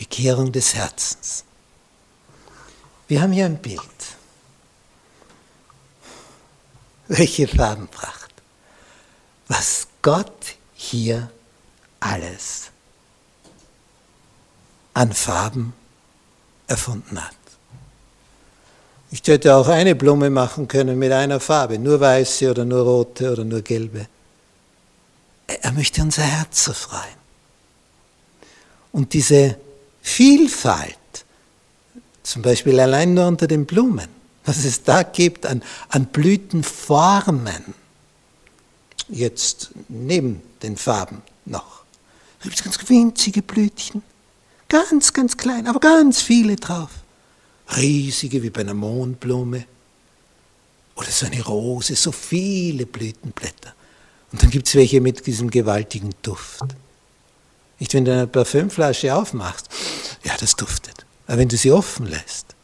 Bekehrung des Herzens. Wir haben hier ein Bild. Welche Farbenpracht. Was Gott hier alles an Farben erfunden hat. Ich hätte auch eine Blume machen können mit einer Farbe, nur weiße oder nur rote oder nur gelbe. Er möchte unser Herz erfreuen. Und diese Vielfalt, zum Beispiel allein nur unter den Blumen, was es da gibt an, an Blütenformen, jetzt neben den Farben noch. Da gibt es ganz winzige Blütchen, ganz, ganz klein, aber ganz viele drauf. Riesige wie bei einer Mondblume. Oder so eine Rose, so viele Blütenblätter. Und dann gibt es welche mit diesem gewaltigen Duft. Nicht, wenn du eine Parfümflasche aufmachst, das duftet. Aber wenn du sie offen lässt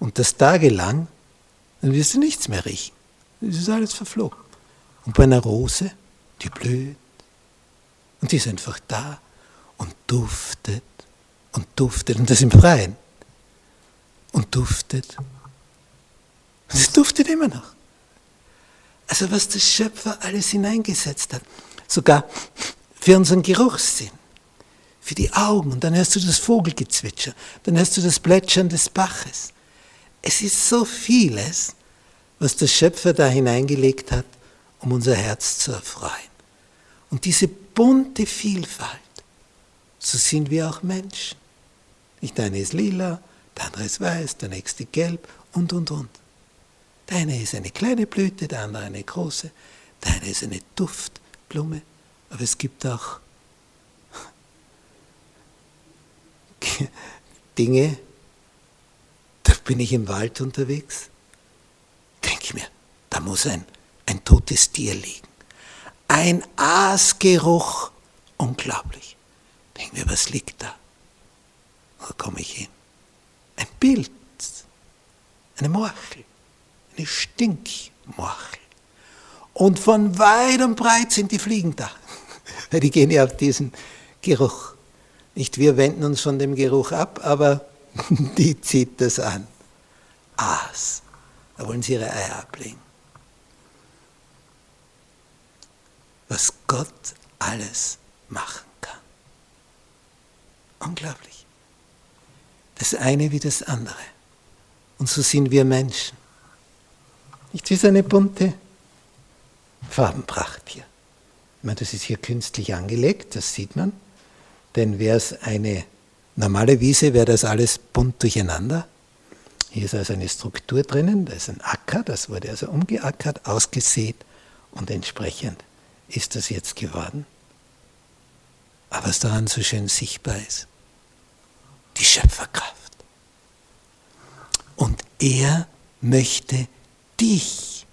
und das tagelang, dann wirst du nichts mehr riechen. Das ist alles verflogen. Und bei einer Rose, die blüht und die ist einfach da und duftet und duftet und das im Freien und duftet. Und es duftet immer noch. Also was der Schöpfer alles hineingesetzt hat, sogar für unseren Geruchssinn für die Augen. Und dann hörst du das Vogelgezwitscher, dann hörst du das Plätschern des Baches. Es ist so vieles, was der Schöpfer da hineingelegt hat, um unser Herz zu erfreuen. Und diese bunte Vielfalt, so sind wir auch Menschen. Nicht eine ist lila, der andere ist weiß, der nächste gelb und, und, und. Der eine ist eine kleine Blüte, der andere eine große, der eine ist eine Duftblume, aber es gibt auch Dinge, da bin ich im Wald unterwegs, denke ich mir, da muss ein, ein totes Tier liegen. Ein Aasgeruch, unglaublich. Denke mir, was liegt da? Wo komme ich hin? Ein Bild, eine Morchel, eine Stinkmorchel. Und von weit und breit sind die Fliegen da. Die gehen ja auf diesen Geruch. Nicht wir wenden uns von dem Geruch ab, aber die zieht das an. Aas. Da wollen sie ihre Eier ablegen. Was Gott alles machen kann. Unglaublich. Das eine wie das andere. Und so sind wir Menschen. Nicht wie so eine bunte Farbenpracht hier. Ich meine, das ist hier künstlich angelegt, das sieht man. Denn wäre es eine normale Wiese, wäre das alles bunt durcheinander. Hier ist also eine Struktur drinnen, da ist ein Acker, das wurde also umgeackert, ausgesät und entsprechend ist das jetzt geworden. Aber was daran so schön sichtbar ist, die Schöpferkraft. Und er möchte dich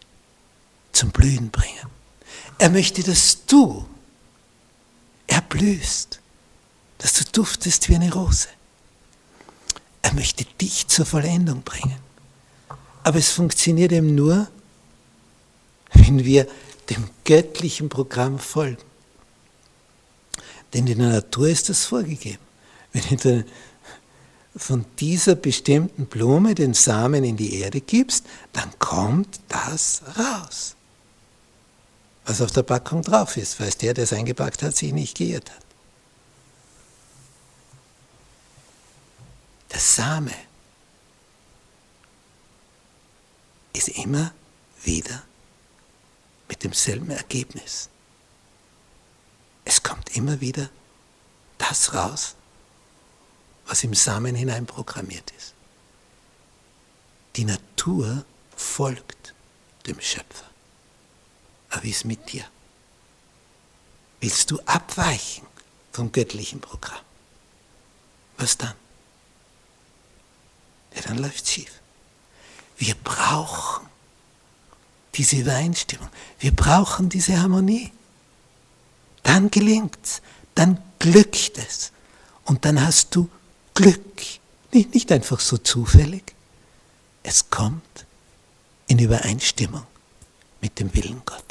zum Blühen bringen. Er möchte, dass du erblühst dass du duftest wie eine Rose. Er möchte dich zur Vollendung bringen. Aber es funktioniert eben nur, wenn wir dem göttlichen Programm folgen. Denn in der Natur ist das vorgegeben. Wenn du von dieser bestimmten Blume den Samen in die Erde gibst, dann kommt das raus. Was auf der Packung drauf ist, weil der, der es eingepackt hat, sich nicht geirrt hat. Der Same ist immer wieder mit demselben Ergebnis. Es kommt immer wieder das raus, was im Samen hineinprogrammiert ist. Die Natur folgt dem Schöpfer. Aber wie ist mit dir? Willst du abweichen vom göttlichen Programm? Was dann? Ja, dann läuft schief. Wir brauchen diese Übereinstimmung. Wir brauchen diese Harmonie. Dann gelingt's, dann glückt es. Und dann hast du Glück. Nicht, nicht einfach so zufällig. Es kommt in Übereinstimmung mit dem Willen Gottes.